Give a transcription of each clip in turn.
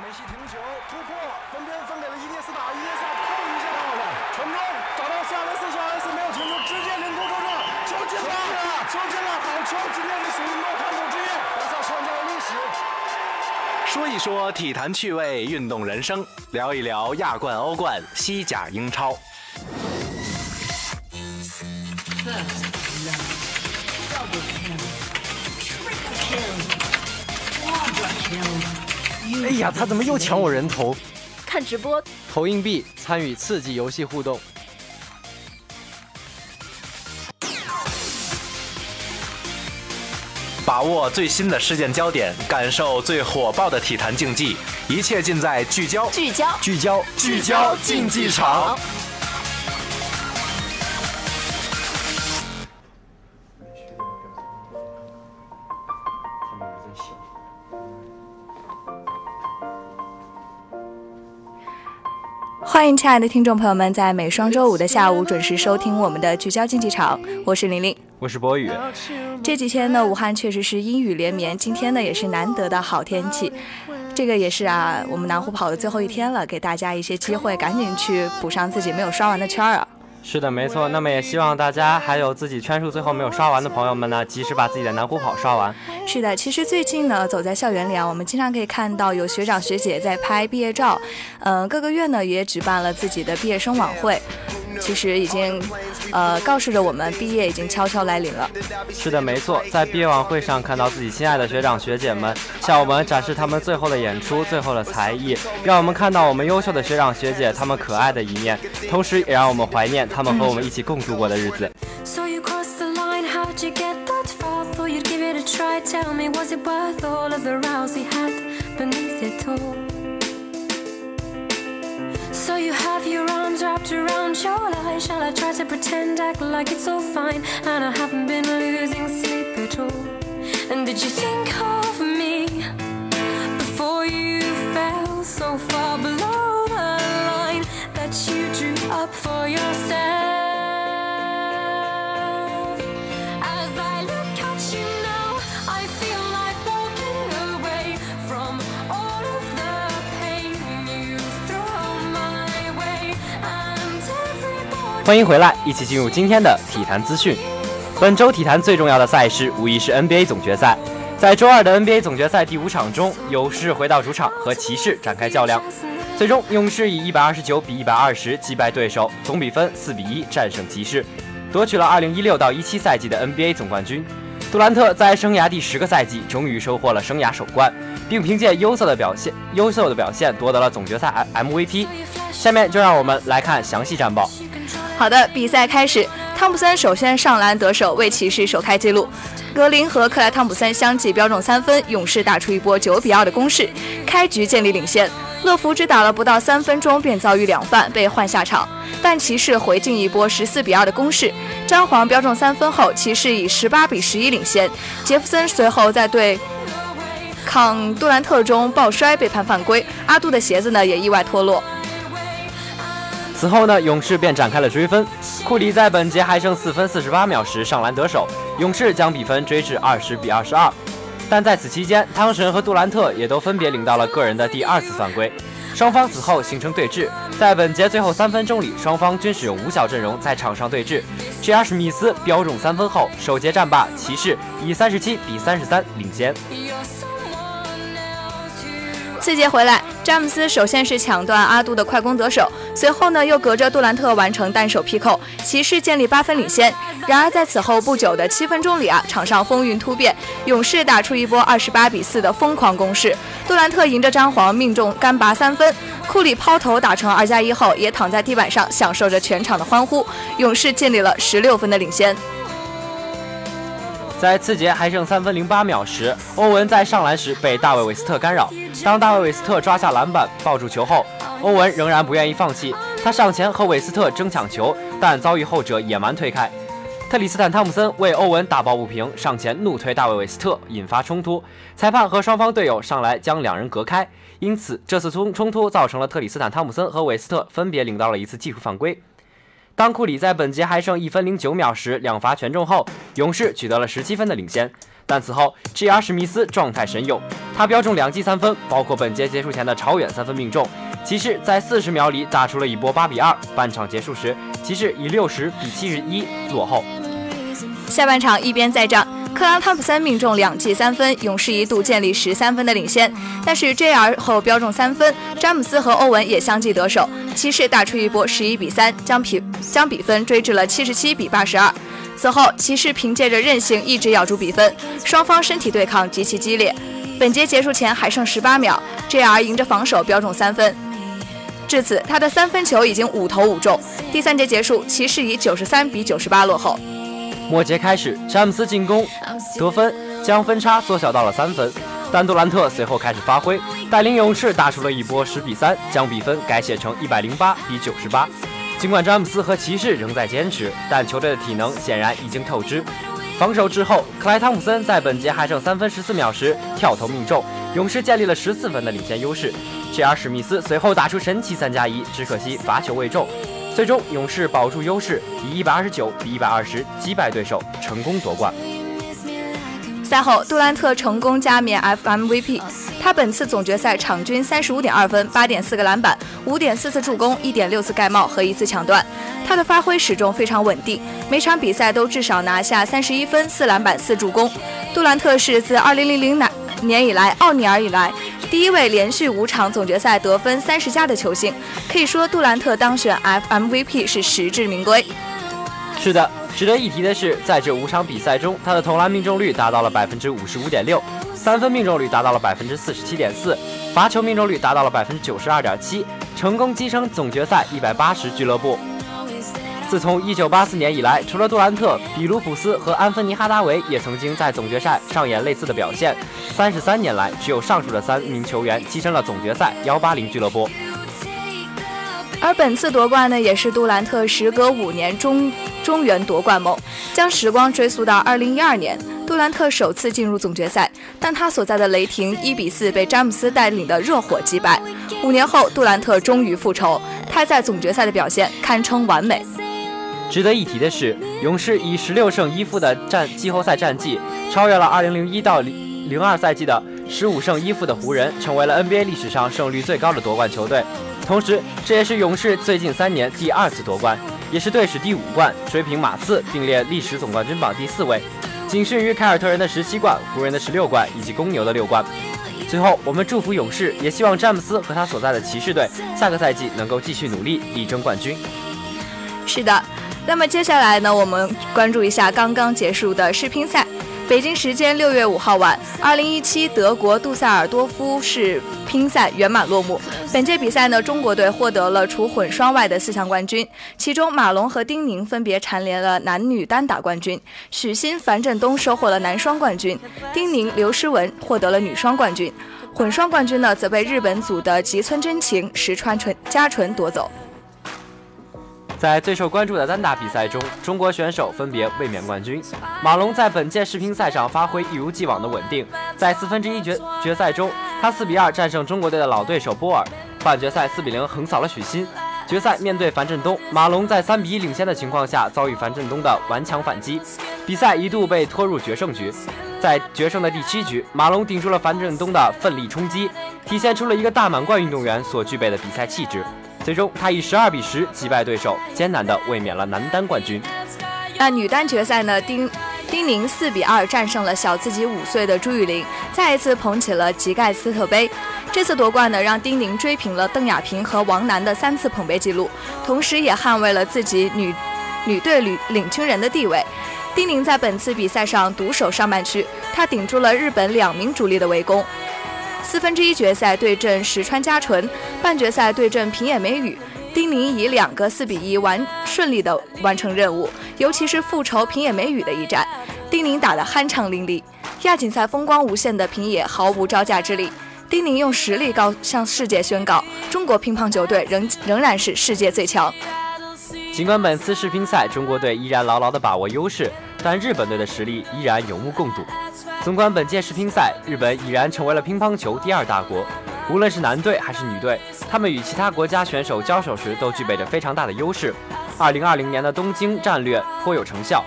梅西停球突破，分边分给了伊涅斯塔，伊涅斯塔扣一下，传中找到苏亚雷斯，苏亚雷斯没有停球，直接凌空抽射，球进了，球进了，好球！今天是属于诺坎普之夜，巴萨创造了历史。说一说体坛趣味，运动人生，聊一聊亚冠、欧冠、西甲、英超。哎呀，他怎么又抢我人头？看直播，投硬币，参与刺激游戏互动。把握最新的事件焦点，感受最火爆的体坛竞技，一切尽在聚焦、聚焦、聚焦、聚焦竞技场。欢迎亲爱的听众朋友们，在每双周五的下午准时收听我们的聚焦竞技场，我是玲玲，我是博宇。这几天呢，武汉确实是阴雨连绵，今天呢也是难得的好天气。这个也是啊，我们南湖跑的最后一天了，给大家一些机会，赶紧去补上自己没有刷完的圈儿啊。是的，没错。那么也希望大家还有自己圈数最后没有刷完的朋友们呢，及时把自己的南湖跑刷完。是的，其实最近呢，走在校园里啊，我们经常可以看到有学长学姐在拍毕业照，嗯，各个院呢也举办了自己的毕业生晚会。其实已经，呃，告示着我们毕业已经悄悄来临了。是的，没错，在毕业晚会上看到自己心爱的学长学姐们向我们展示他们最后的演出、最后的才艺，让我们看到我们优秀的学长学姐他们可爱的一面，同时也让我们怀念他们和我们一起共度过的日子。So you have your arms wrapped around your line. Shall I try to pretend, act like it's all fine? And I haven't been losing sleep at all. And did you think of me before you fell so far below the line that you drew up for yourself? 欢迎回来，一起进入今天的体坛资讯。本周体坛最重要的赛事无疑是 NBA 总决赛。在周二的 NBA 总决赛第五场中，勇士回到主场和骑士展开较量，最终勇士以一百二十九比一百二十击败对手，总比分四比一战胜骑士，夺取了二零一六到一七赛季的 NBA 总冠军。杜兰特在生涯第十个赛季终于收获了生涯首冠，并凭借优秀的表现优秀的表现夺得了总决赛 MVP。下面就让我们来看详细战报。好的，比赛开始。汤普森首先上篮得手，为骑士首开纪录。格林和克莱汤普森相继标中三分，勇士打出一波九比二的攻势，开局建立领先。乐福只打了不到三分钟便遭遇两犯，被换下场。但骑士回敬一波十四比二的攻势，詹皇标中三分后，骑士以十八比十一领先。杰弗森随后在对抗杜兰特中抱摔被判犯规，阿杜的鞋子呢也意外脱落。此后呢，勇士便展开了追分。库里在本节还剩四分四十八秒时上篮得手，勇士将比分追至二十比二十二。但在此期间，汤神和杜兰特也都分别领到了个人的第二次犯规，双方此后形成对峙。在本节最后三分钟里，双方均使用五小阵容在场上对峙。J.R. 史密斯标中三分后，首节战罢，骑士以三十七比三十三领先。次节回来，詹姆斯首先是抢断阿杜的快攻得手，随后呢又隔着杜兰特完成单手劈扣，骑士建立八分领先。然而在此后不久的七分钟里啊，场上风云突变，勇士打出一波二十八比四的疯狂攻势，杜兰特迎着詹皇命中干拔三分，库里抛投打成二加一后也躺在地板上享受着全场的欢呼，勇士建立了十六分的领先。在次节还剩三分零八秒时，欧文在上篮时被大卫韦斯特干扰。当大卫韦斯特抓下篮板抱住球后，欧文仍然不愿意放弃，他上前和韦斯特争抢球，但遭遇后者野蛮推开。特里斯坦汤普森为欧文打抱不平，上前怒推大卫韦斯特，引发冲突。裁判和双方队友上来将两人隔开，因此这次冲冲突造成了特里斯坦汤普森和韦斯特分别领到了一次技术犯规。当库里在本节还剩一分零九秒时两罚全中后，勇士取得了十七分的领先。但此后 G.R. 史密斯状态神勇，他标中两记三分，包括本节结束前的超远三分命中。骑士在四十秒里打出了一波八比二，半场结束时，骑士以六十比七十一落后。下半场一边再战，克拉汤普森命中两记三分，勇士一度建立十三分的领先。但是 J.R. 后标中三分，詹姆斯和欧文也相继得手，骑士打出一波十一比三，将比将比分追至了七十七比八十二。此后，骑士凭借着韧性一直咬住比分，双方身体对抗极其激烈。本节结束前还剩十八秒，J.R. 迎着防守标中三分，至此他的三分球已经五投五中。第三节结束，骑士以九十三比九十八落后。末节开始，詹姆斯进攻得分，将分差缩小到了三分。但杜兰特随后开始发挥，带领勇士打出了一波十比三，将比分改写成一百零八比九十八。尽管詹姆斯和骑士仍在坚持，但球队的体能显然已经透支。防守之后，克莱汤普森在本节还剩三分十四秒时跳投命中，勇士建立了十四分的领先优势。J.R. 史密斯随后打出神奇三加一，只可惜罚球未中。最终，勇士保住优势，以一百二十九比一百二十击败对手，成功夺冠。赛后，杜兰特成功加冕 FMVP。他本次总决赛场均三十五点二分、八点四个篮板、五点四次助攻、一点六次盖帽和一次抢断。他的发挥始终非常稳定，每场比赛都至少拿下三十一分、四篮板、四助攻。杜兰特是自二零零零年以来，奥尼尔以来。第一位连续五场总决赛得分三十加的球星，可以说杜兰特当选 FMVP 是实至名归。是的，值得一提的是，在这五场比赛中，他的投篮命中率达到了百分之五十五点六，三分命中率达到了百分之四十七点四，罚球命中率达到了百分之九十二点七，成功跻身总决赛一百八十俱乐部。自从1984年以来，除了杜兰特、比卢普斯和安芬尼·哈达维也曾经在总决赛上演类似的表现。三十三年来，只有上述的三名球员跻身了总决赛180俱乐部。而本次夺冠呢，也是杜兰特时隔五年中中原夺冠梦。将时光追溯到2012年，杜兰特首次进入总决赛，但他所在的雷霆1比4被詹姆斯带领的热火击败。五年后，杜兰特终于复仇，他在总决赛的表现堪称完美。值得一提的是，勇士以十六胜一负的战季后赛战绩，超越了二零零一到零零二赛季的十五胜一负的湖人，成为了 NBA 历史上胜率最高的夺冠球队。同时，这也是勇士最近三年第二次夺冠，也是队史第五冠，追平马刺，并列历史总冠军榜第四位，仅逊于凯尔特人的十七冠、湖人的十六冠以及公牛的六冠。最后，我们祝福勇士，也希望詹姆斯和他所在的骑士队下个赛季能够继续努力，力争冠军。是的。那么接下来呢，我们关注一下刚刚结束的世乒赛。北京时间六月五号晚，二零一七德国杜塞尔多夫世乒赛圆满落幕。本届比赛呢，中国队获得了除混双外的四项冠军，其中马龙和丁宁分别蝉联了男女单打冠军，许昕、樊振东收获了男双冠军，丁宁、刘诗雯获得了女双冠军。混双冠军呢，则被日本组的吉村真晴、石川纯佳纯夺走。在最受关注的单打比赛中，中国选手分别卫冕冠军。马龙在本届世乒赛上发挥一如既往的稳定，在四分之一决决赛中，他四比二战胜中国队的老对手波尔，半决赛四比零横扫了许昕。决赛面对樊振东，马龙在三比一领先的情况下遭遇樊振东的顽强反击，比赛一度被拖入决胜局。在决胜的第七局，马龙顶住了樊振东的奋力冲击，体现出了一个大满贯运动员所具备的比赛气质。最终，他以十二比十击败对手，艰难地卫冕了男单冠军。那女单决赛呢？丁丁宁四比二战胜了小自己五岁的朱雨玲，再一次捧起了吉盖斯特杯。这次夺冠呢，让丁宁追平了邓亚萍和王楠的三次捧杯纪录，同时也捍卫了自己女女队领领军人的地位。丁宁在本次比赛上独守上半区，她顶住了日本两名主力的围攻。四分之一决赛对阵石川佳纯，半决赛对阵平野美宇，丁宁以两个四比一完顺利的完成任务，尤其是复仇平野美宇的一战，丁宁打得酣畅淋漓。亚锦赛风光无限的平野毫无招架之力，丁宁用实力告向世界宣告，中国乒乓球队仍仍然是世界最强。尽管本次世乒赛中国队依然牢牢地把握优势，但日本队的实力依然有目共睹。纵观本届世乒赛，日本已然成为了乒乓球第二大国。无论是男队还是女队，他们与其他国家选手交手时都具备着非常大的优势。2020年的东京战略颇有成效，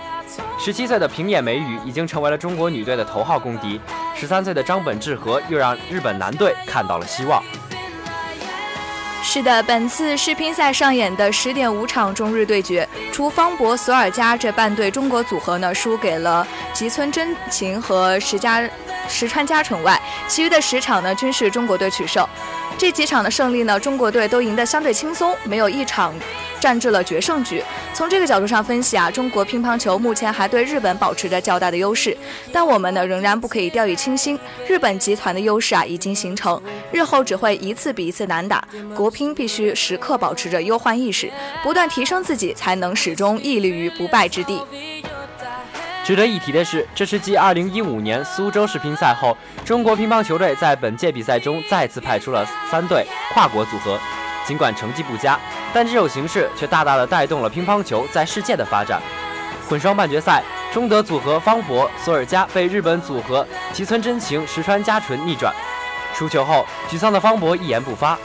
十七岁的平野美宇已经成为了中国女队的头号公敌，十三岁的张本智和又让日本男队看到了希望。是的，本次世乒赛上演的十点五场中日对决，除方博、索尔加这半对中国组合呢输给了吉村真琴和石家石川佳纯外，其余的十场呢均是中国队取胜。这几场的胜利呢，中国队都赢得相对轻松，没有一场战至了决胜局。从这个角度上分析啊，中国乒乓球目前还对日本保持着较大的优势，但我们呢仍然不可以掉以轻心。日本集团的优势啊已经形成，日后只会一次比一次难打。国乒必须时刻保持着忧患意识，不断提升自己，才能始终屹立于不败之地。值得一提的是，这是继2015年苏州世乒赛后，中国乒乓球队在本届比赛中再次派出了三队跨国组合。尽管成绩不佳，但这种形式却大大的带动了乒乓球在世界的发展。混双半决赛，中德组合方博、索尔加被日本组合吉村真晴、石川佳纯逆转。输球后，沮丧的方博一言不发，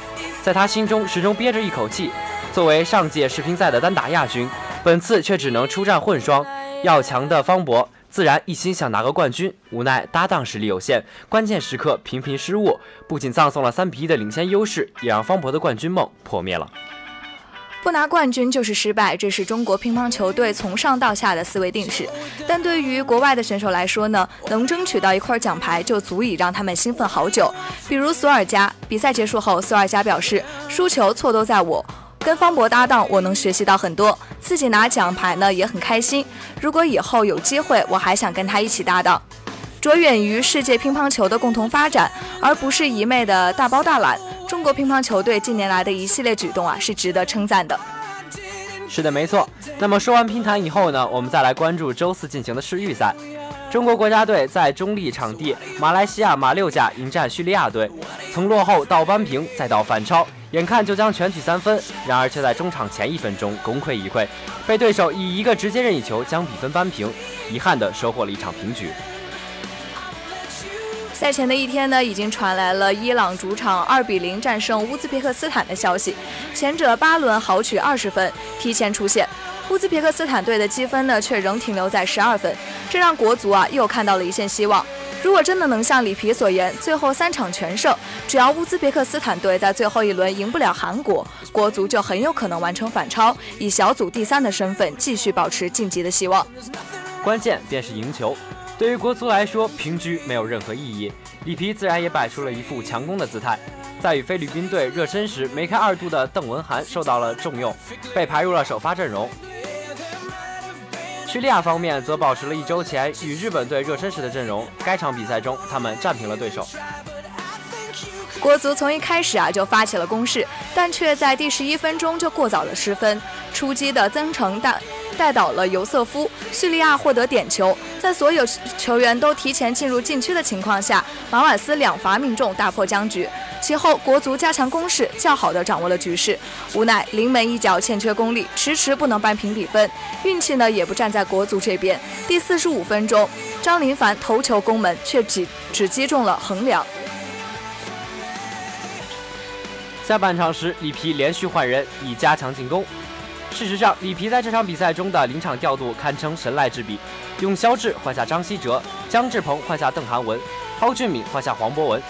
在他心中始终憋着一口气。作为上届世乒赛的单打亚军，本次却只能出战混双。要强的方博自然一心想拿个冠军，无奈搭档实力有限，关键时刻频频失误，不仅葬送了三比一的领先优势，也让方博的冠军梦破灭了。不拿冠军就是失败，这是中国乒乓球队从上到下的思维定式。但对于国外的选手来说呢，能争取到一块奖牌就足以让他们兴奋好久。比如索尔加，比赛结束后，索尔加表示，输球错都在我。跟方博搭档，我能学习到很多，自己拿奖牌呢也很开心。如果以后有机会，我还想跟他一起搭档，着眼于世界乒乓球的共同发展，而不是一昧的大包大揽。中国乒乓球队近年来的一系列举动啊，是值得称赞的。是的，没错。那么说完乒坛以后呢，我们再来关注周四进行的世预赛。中国国家队在中立场地马来西亚马六甲迎战叙利亚队，从落后到扳平再到反超。眼看就将全取三分，然而却在中场前一分钟功亏一篑，被对手以一个直接任意球将比分扳平，遗憾地收获了一场平局。赛前的一天呢，已经传来了伊朗主场二比零战胜乌兹别克斯坦的消息，前者八轮豪取二十分，提前出线。乌兹别克斯坦队的积分呢，却仍停留在十二分，这让国足啊又看到了一线希望。如果真的能像里皮所言，最后三场全胜，只要乌兹别克斯坦队在最后一轮赢不了韩国，国足就很有可能完成反超，以小组第三的身份继续保持晋级的希望。关键便是赢球。对于国足来说，平局没有任何意义。里皮自然也摆出了一副强攻的姿态，在与菲律宾队热身时，梅开二度的邓文涵受到了重用，被排入了首发阵容。叙利亚方面则保持了一周前与日本队热身时的阵容。该场比赛中，他们战平了对手。国足从一开始啊就发起了攻势，但却在第十一分钟就过早的失分。出击的曾诚带带倒了尤瑟夫，叙利亚获得点球。在所有球员都提前进入禁区的情况下，马瓦斯两罚命中，大破僵局。其后，国足加强攻势，较好的掌握了局势。无奈临门一脚欠缺功力，迟迟不能扳平比分。运气呢，也不站在国足这边。第四十五分钟，张林凡头球攻门，却只只击中了横梁。下半场时，里皮连续换人，以加强进攻。事实上，里皮在这场比赛中的临场调度堪称神来之笔，用肖智换下张稀哲，姜志鹏换下邓涵文，蒿俊闵换下黄博文。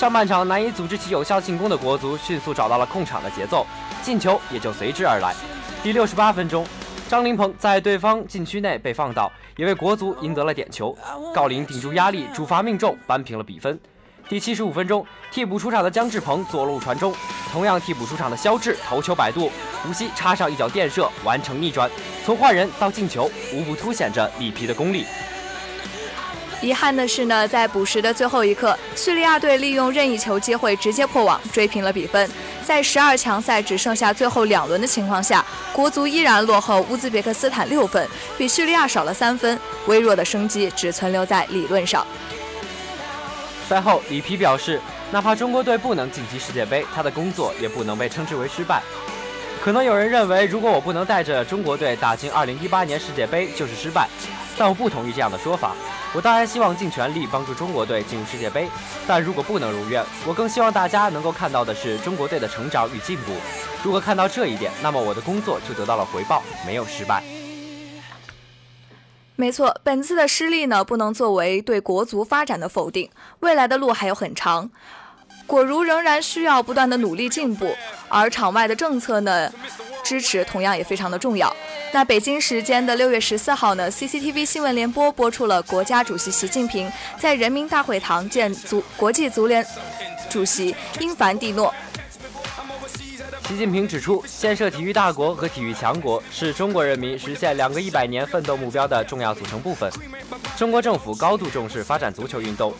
上半场难以组织起有效进攻的国足，迅速找到了控场的节奏，进球也就随之而来。第六十八分钟，张琳芃在对方禁区内被放倒，也为国足赢得了点球。郜林顶住压力，主罚命中，扳平了比分。第七十五分钟，替补出场的姜志鹏左路传中，同样替补出场的肖智头球摆渡，吴曦插上一脚垫射，完成逆转。从换人到进球，无不凸显着里皮的功力。遗憾的是呢，在补时的最后一刻，叙利亚队利用任意球机会直接破网，追平了比分。在十二强赛只剩下最后两轮的情况下，国足依然落后乌兹别克斯坦六分，比叙利亚少了三分，微弱的生机只存留在理论上。赛后，里皮表示，哪怕中国队不能晋级世界杯，他的工作也不能被称之为失败。可能有人认为，如果我不能带着中国队打进2018年世界杯就是失败，但我不同意这样的说法。我当然希望尽全力帮助中国队进入世界杯，但如果不能如愿，我更希望大家能够看到的是中国队的成长与进步。如果看到这一点，那么我的工作就得到了回报，没有失败。没错，本次的失利呢，不能作为对国足发展的否定，未来的路还有很长。果如仍然需要不断的努力进步，而场外的政策呢，支持同样也非常的重要。那北京时间的六月十四号呢，CCTV 新闻联播播出了国家主席习近平在人民大会堂见足国际足联主席英凡蒂诺。习近平指出，建设体育大国和体育强国是中国人民实现两个一百年奋斗目标的重要组成部分。中国政府高度重视发展足球运动。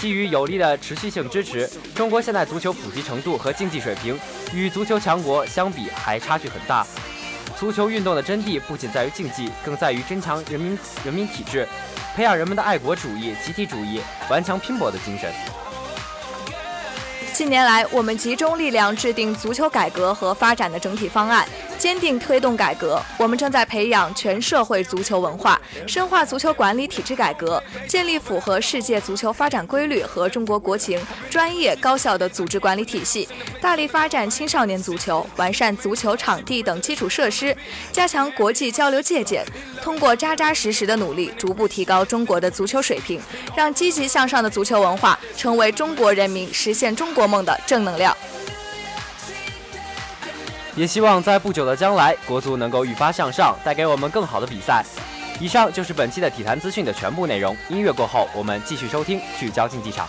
基于有力的持续性支持，中国现代足球普及程度和竞技水平与足球强国相比还差距很大。足球运动的真谛不仅在于竞技，更在于增强人民人民体质，培养人们的爱国主义、集体主义、顽强拼搏的精神。近年来，我们集中力量制定足球改革和发展的整体方案。坚定推动改革，我们正在培养全社会足球文化，深化足球管理体制改革，建立符合世界足球发展规律和中国国情、专业高效的组织管理体系，大力发展青少年足球，完善足球场地等基础设施，加强国际交流借鉴。通过扎扎实实的努力，逐步提高中国的足球水平，让积极向上的足球文化成为中国人民实现中国梦的正能量。也希望在不久的将来，国足能够愈发向上，带给我们更好的比赛。以上就是本期的体坛资讯的全部内容。音乐过后，我们继续收听聚焦竞技场。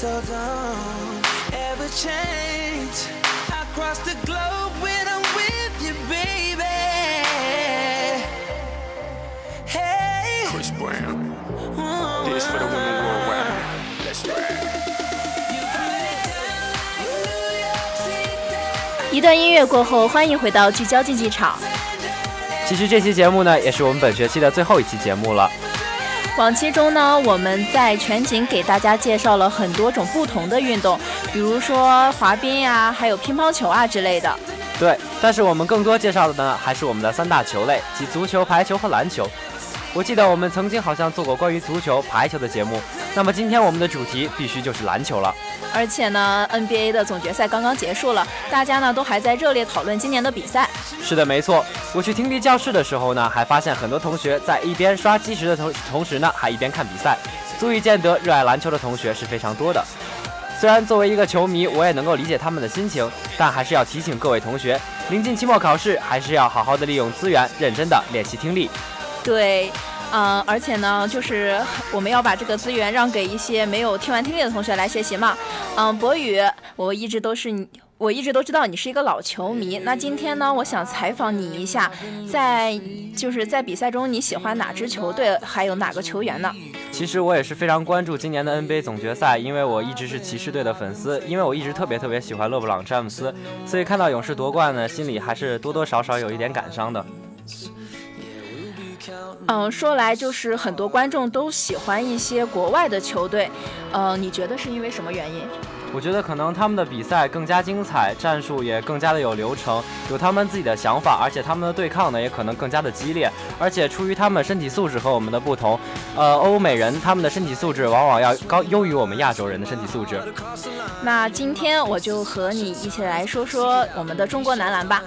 The Across the globe when I'm with you, baby. Hey. Chris Brown. This for the women worldwide. Let's ride. 一段音乐过后，欢迎回到聚焦竞技场。其实这期节目呢，也是我们本学期的最后一期节目了。往期中呢，我们在全景给大家介绍了很多种不同的运动，比如说滑冰呀，还有乒乓球啊之类的。对，但是我们更多介绍的呢，还是我们的三大球类，即足球、排球和篮球。我记得我们曾经好像做过关于足球、排球的节目，那么今天我们的主题必须就是篮球了。而且呢，NBA 的总决赛刚刚结束了，大家呢都还在热烈讨论今年的比赛。是的，没错。我去听力教室的时候呢，还发现很多同学在一边刷计时的同同时呢，还一边看比赛，足以见得热爱篮球的同学是非常多的。虽然作为一个球迷，我也能够理解他们的心情，但还是要提醒各位同学，临近期末考试，还是要好好的利用资源，认真的练习听力。对，嗯，而且呢，就是我们要把这个资源让给一些没有听完听力的同学来学习嘛。嗯，博宇，我一直都是你，我一直都知道你是一个老球迷。那今天呢，我想采访你一下，在就是在比赛中你喜欢哪支球队，还有哪个球员呢？其实我也是非常关注今年的 NBA 总决赛，因为我一直是骑士队的粉丝，因为我一直特别特别喜欢勒布朗詹姆斯，所以看到勇士夺冠呢，心里还是多多少少有一点感伤的。嗯，说来就是很多观众都喜欢一些国外的球队，呃，你觉得是因为什么原因？我觉得可能他们的比赛更加精彩，战术也更加的有流程，有他们自己的想法，而且他们的对抗呢也可能更加的激烈，而且出于他们身体素质和我们的不同，呃，欧美人他们的身体素质往往要高优于我们亚洲人的身体素质。那今天我就和你一起来说说我们的中国男篮吧。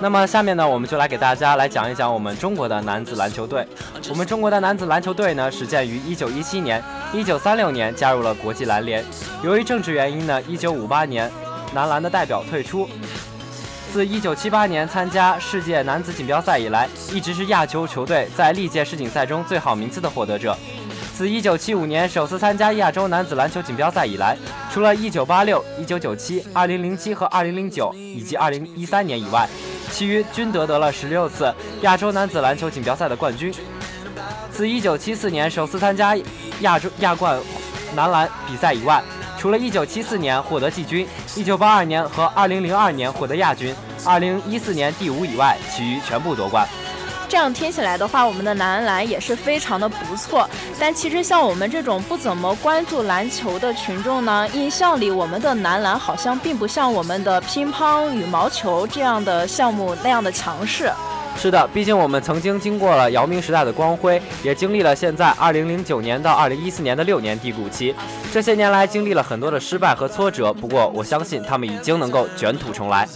那么下面呢，我们就来给大家来讲一讲我们中国的男子篮球队。我们中国的男子篮球队呢，始建于1917年，1936年加入了国际篮联。由于政治原因呢，1958年男篮的代表退出。自1978年参加世界男子锦标赛以来，一直是亚洲球队在历届世锦赛中最好名次的获得者。自1975年首次参加亚洲男子篮球锦标赛以来，除了1986、1997、2007和2009以及2013年以外，其余均得得了十六次亚洲男子篮球锦标赛的冠军。自一九七四年首次参加亚洲亚冠男篮比赛以外，除了一九七四年获得季军一九八二年和二零零二年获得亚军二零一四年第五以外，其余全部夺冠。这样听起来的话，我们的男篮也是非常的不错。但其实像我们这种不怎么关注篮球的群众呢，印象里我们的男篮好像并不像我们的乒乓、羽毛球这样的项目那样的强势。是的，毕竟我们曾经经过了姚明时代的光辉，也经历了现在2009年到2014年的六年低谷期。这些年来经历了很多的失败和挫折，不过我相信他们已经能够卷土重来。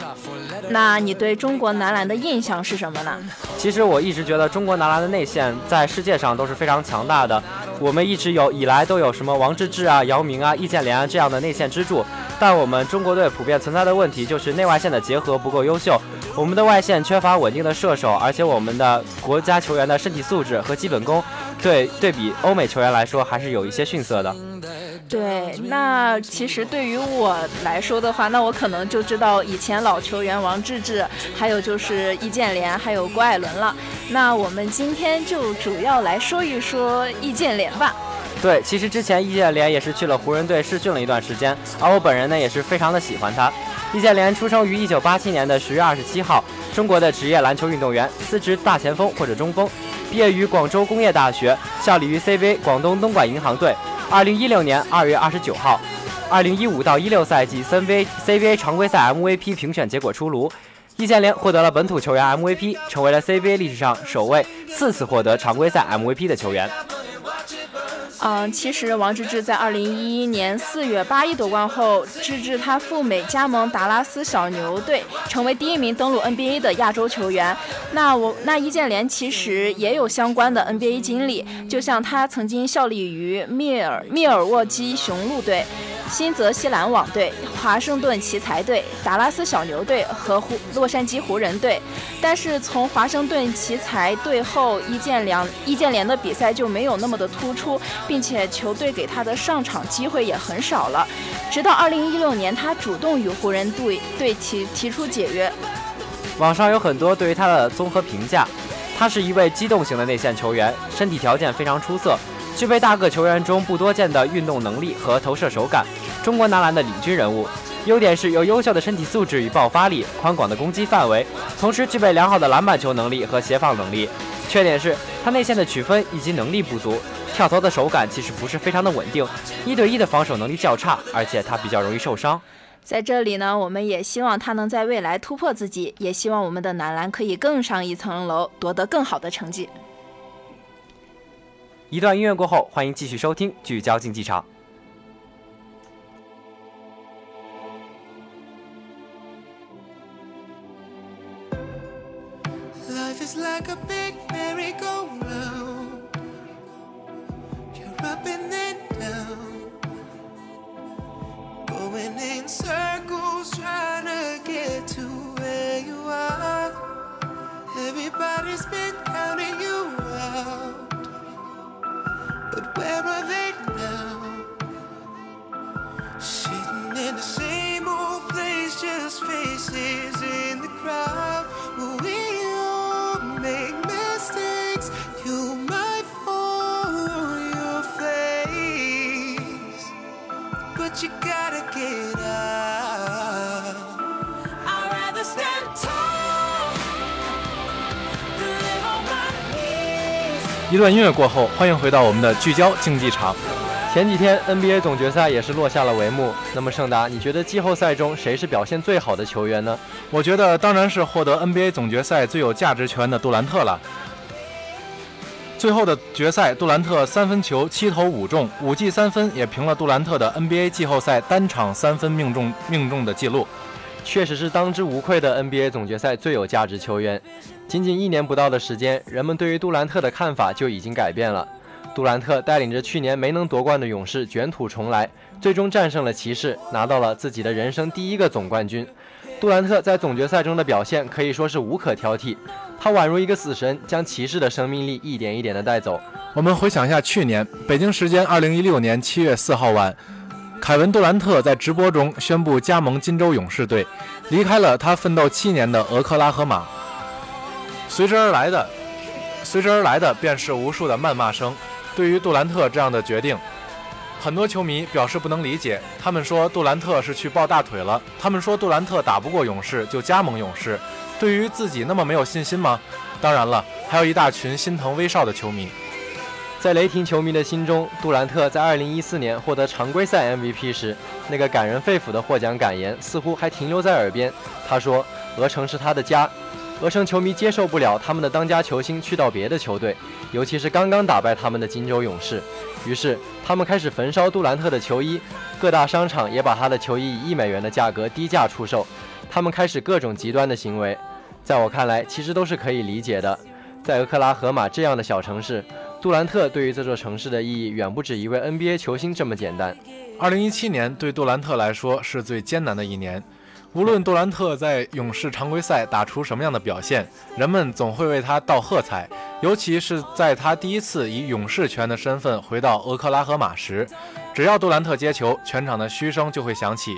那你对中国男篮的印象是什么呢？其实我一直觉得中国男篮的内线在世界上都是非常强大的。我们一直有以来都有什么王治郅啊、姚明啊、易建联啊这样的内线支柱，但我们中国队普遍存在的问题就是内外线的结合不够优秀。我们的外线缺乏稳定的射手，而且我们的国家球员的身体素质和基本功，对对比欧美球员来说还是有一些逊色的。对，那其实对于我来说的话，那我可能就知道以前老球员王治郅，还有就是易建联，还有郭艾伦了。那我们今天就主要来说一说易建联吧。对，其实之前易建联也是去了湖人队试训了一段时间，而我本人呢也是非常的喜欢他。易建联出生于一九八七年的十月二十七号，中国的职业篮球运动员，司职大前锋或者中锋，毕业于广州工业大学，效力于 CBA 广东东莞银行队。二零一六年二月二十九号，二零一五到一六赛季 C V CBA 常规赛 MVP 评选结果出炉，易建联获得了本土球员 MVP，成为了 CBA 历史上首位四次获得常规赛 MVP 的球员。嗯，其实王治郅在二零一一年四月八一夺冠后，治郅他赴美加盟达拉斯小牛队，成为第一名登陆 NBA 的亚洲球员。那我那易建联其实也有相关的 NBA 经历，就像他曾经效力于密尔密尔沃基雄鹿队。新泽西篮网队、华盛顿奇才队、达拉斯小牛队和湖洛杉矶湖人队，但是从华盛顿奇才队后，易建联易建联的比赛就没有那么的突出，并且球队给他的上场机会也很少了。直到2016年，他主动与湖人队队提提出解约。网上有很多对于他的综合评价，他是一位机动型的内线球员，身体条件非常出色。具备大个球员中不多见的运动能力和投射手感，中国男篮的领军人物。优点是有优秀的身体素质与爆发力，宽广的攻击范围，同时具备良好的篮板球能力和协防能力。缺点是他内线的取分以及能力不足，跳投的手感其实不是非常的稳定，一对一的防守能力较差，而且他比较容易受伤。在这里呢，我们也希望他能在未来突破自己，也希望我们的男篮可以更上一层楼，夺得更好的成绩。一段音乐过后，欢迎继续收听《聚焦竞技场》。Where are they 一段音乐过后，欢迎回到我们的聚焦竞技场。前几天 NBA 总决赛也是落下了帷幕。那么盛达，你觉得季后赛中谁是表现最好的球员呢？我觉得当然是获得 NBA 总决赛最有价值球员的杜兰特了。最后的决赛，杜兰特三分球七投五中，五记三分，也平了杜兰特的 NBA 季后赛单场三分命中命中的记录。确实是当之无愧的 NBA 总决赛最有价值球员。仅仅一年不到的时间，人们对于杜兰特的看法就已经改变了。杜兰特带领着去年没能夺冠的勇士卷土重来，最终战胜了骑士，拿到了自己的人生第一个总冠军。杜兰特在总决赛中的表现可以说是无可挑剔，他宛如一个死神，将骑士的生命力一点一点的带走。我们回想一下去年北京时间二零一六年七月四号晚，凯文杜兰特在直播中宣布加盟金州勇士队，离开了他奋斗七年的俄克拉荷马。随之而来的，随之而来的便是无数的谩骂声。对于杜兰特这样的决定，很多球迷表示不能理解。他们说杜兰特是去抱大腿了，他们说杜兰特打不过勇士就加盟勇士，对于自己那么没有信心吗？当然了，还有一大群心疼威少的球迷。在雷霆球迷的心中，杜兰特在2014年获得常规赛 MVP 时，那个感人肺腑的获奖感言似乎还停留在耳边。他说：“鹅城是他的家。”鹅城球迷接受不了他们的当家球星去到别的球队，尤其是刚刚打败他们的金州勇士，于是他们开始焚烧杜兰特的球衣，各大商场也把他的球衣以一美元的价格低价出售。他们开始各种极端的行为，在我看来，其实都是可以理解的。在俄克拉荷马这样的小城市，杜兰特对于这座城市的意义远不止一位 NBA 球星这么简单。二零一七年对杜兰特来说是最艰难的一年。无论杜兰特在勇士常规赛打出什么样的表现，人们总会为他道喝彩。尤其是在他第一次以勇士权的身份回到俄克拉荷马时，只要杜兰特接球，全场的嘘声就会响起。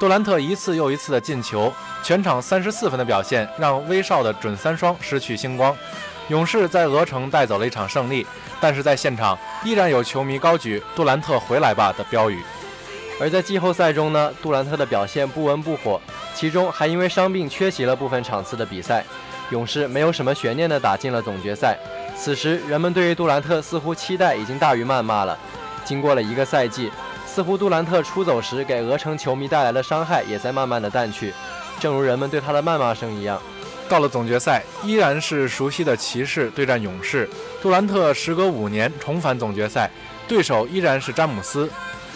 杜兰特一次又一次的进球，全场三十四分的表现让威少的准三双失去星光。勇士在俄城带走了一场胜利，但是在现场依然有球迷高举“杜兰特回来吧”的标语。而在季后赛中呢，杜兰特的表现不温不火，其中还因为伤病缺席了部分场次的比赛。勇士没有什么悬念的打进了总决赛。此时，人们对于杜兰特似乎期待已经大于谩骂了。经过了一个赛季，似乎杜兰特出走时给俄城球迷带来的伤害也在慢慢的淡去，正如人们对他的谩骂声一样。到了总决赛，依然是熟悉的骑士对战勇士。杜兰特时隔五年重返总决赛，对手依然是詹姆斯。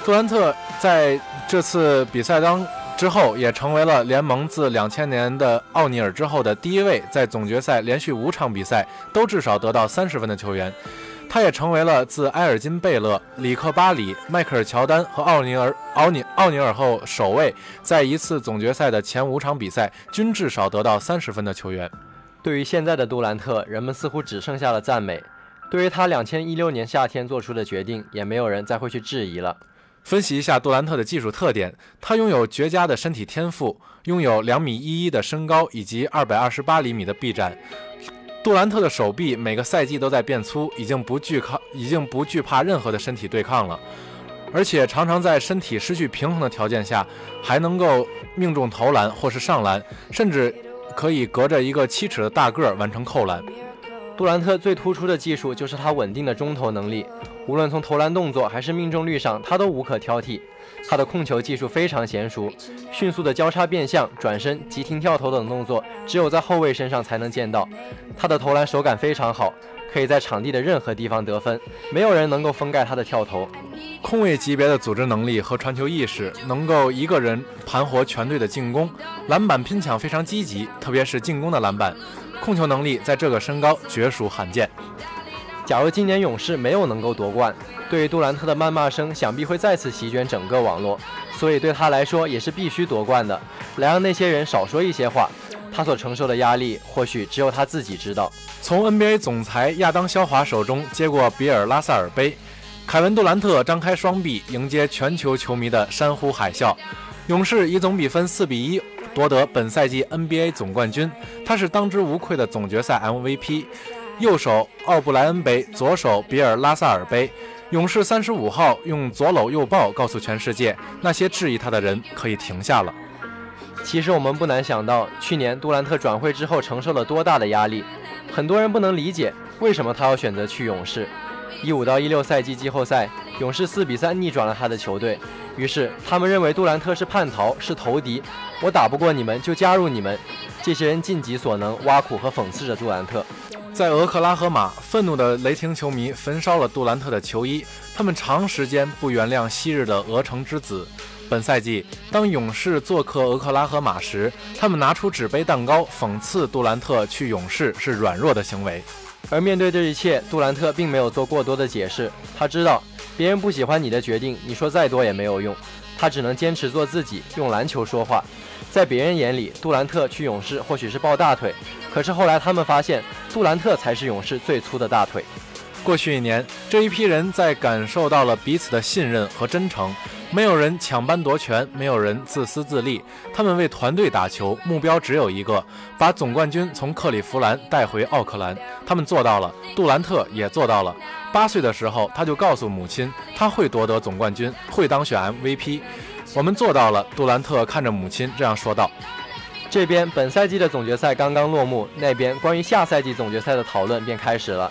杜兰特在这次比赛当之后，也成为了联盟自两千年的奥尼尔之后的第一位在总决赛连续五场比赛都至少得到三十分的球员。他也成为了自埃尔金·贝勒、里克·巴里、迈克尔·乔丹和奥尼尔、奥尼奥尼尔后首位在一次总决赛的前五场比赛均至少得到三十分的球员。对于现在的杜兰特，人们似乎只剩下了赞美。对于他两千一六年夏天做出的决定，也没有人再会去质疑了。分析一下杜兰特的技术特点，他拥有绝佳的身体天赋，拥有两米一一的身高以及二百二十八厘米的臂展。杜兰特的手臂每个赛季都在变粗，已经不惧抗，已经不惧怕任何的身体对抗了，而且常常在身体失去平衡的条件下，还能够命中投篮或是上篮，甚至可以隔着一个七尺的大个儿完成扣篮。杜兰特最突出的技术就是他稳定的中投能力，无论从投篮动作还是命中率上，他都无可挑剔。他的控球技术非常娴熟，迅速的交叉变向、转身、急停跳投等动作，只有在后卫身上才能见到。他的投篮手感非常好，可以在场地的任何地方得分，没有人能够封盖他的跳投。控卫级别的组织能力和传球意识，能够一个人盘活全队的进攻，篮板拼抢非常积极，特别是进攻的篮板。控球能力在这个身高绝属罕见。假如今年勇士没有能够夺冠，对于杜兰特的谩骂声想必会再次席卷整个网络，所以对他来说也是必须夺冠的，来让那些人少说一些话。他所承受的压力，或许只有他自己知道。从 NBA 总裁亚当肖华手中接过比尔拉塞尔杯，凯文杜兰特张开双臂迎接全球球迷的山呼海啸。勇士以总比分四比一。夺得本赛季 NBA 总冠军，他是当之无愧的总决赛 MVP。右手奥布莱恩杯，左手比尔拉萨尔杯。勇士三十五号用左搂右抱告诉全世界，那些质疑他的人可以停下了。其实我们不难想到，去年杜兰特转会之后承受了多大的压力。很多人不能理解为什么他要选择去勇士。一五到一六赛季季后赛，勇士四比三逆转了他的球队。于是他们认为杜兰特是叛逃，是投敌。我打不过你们，就加入你们。这些人尽己所能挖苦和讽刺着杜兰特。在俄克拉荷马，愤怒的雷霆球迷焚烧了杜兰特的球衣。他们长时间不原谅昔日的俄城之子。本赛季，当勇士做客俄克拉荷马时，他们拿出纸杯蛋糕讽刺杜兰特去勇士是软弱的行为。而面对这一切，杜兰特并没有做过多的解释。他知道别人不喜欢你的决定，你说再多也没有用。他只能坚持做自己，用篮球说话。在别人眼里，杜兰特去勇士或许是抱大腿，可是后来他们发现，杜兰特才是勇士最粗的大腿。过去一年，这一批人在感受到了彼此的信任和真诚，没有人抢班夺权，没有人自私自利，他们为团队打球，目标只有一个：把总冠军从克利夫兰带回奥克兰。他们做到了，杜兰特也做到了。八岁的时候，他就告诉母亲，他会夺得总冠军，会当选 MVP。我们做到了，杜兰特看着母亲这样说道。这边本赛季的总决赛刚刚落幕，那边关于下赛季总决赛的讨论便开始了。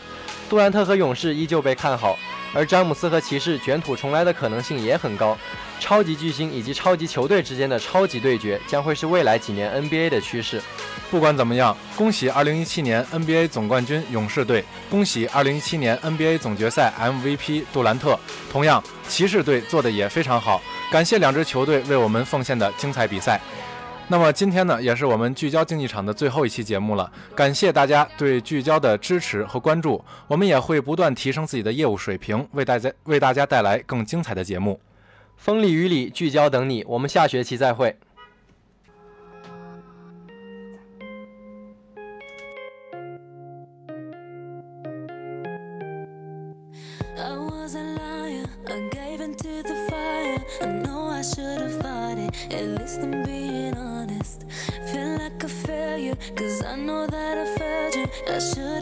杜兰特和勇士依旧被看好，而詹姆斯和骑士卷土重来的可能性也很高。超级巨星以及超级球队之间的超级对决将会是未来几年 NBA 的趋势。不管怎么样，恭喜2017年 NBA 总冠军勇士队，恭喜2017年 NBA 总决赛 MVP 杜兰特。同样，骑士队做的也非常好，感谢两支球队为我们奉献的精彩比赛。那么今天呢，也是我们聚焦竞技场的最后一期节目了。感谢大家对聚焦的支持和关注，我们也会不断提升自己的业务水平，为大家为大家带来更精彩的节目。风里雨里，聚焦等你，我们下学期再会。Should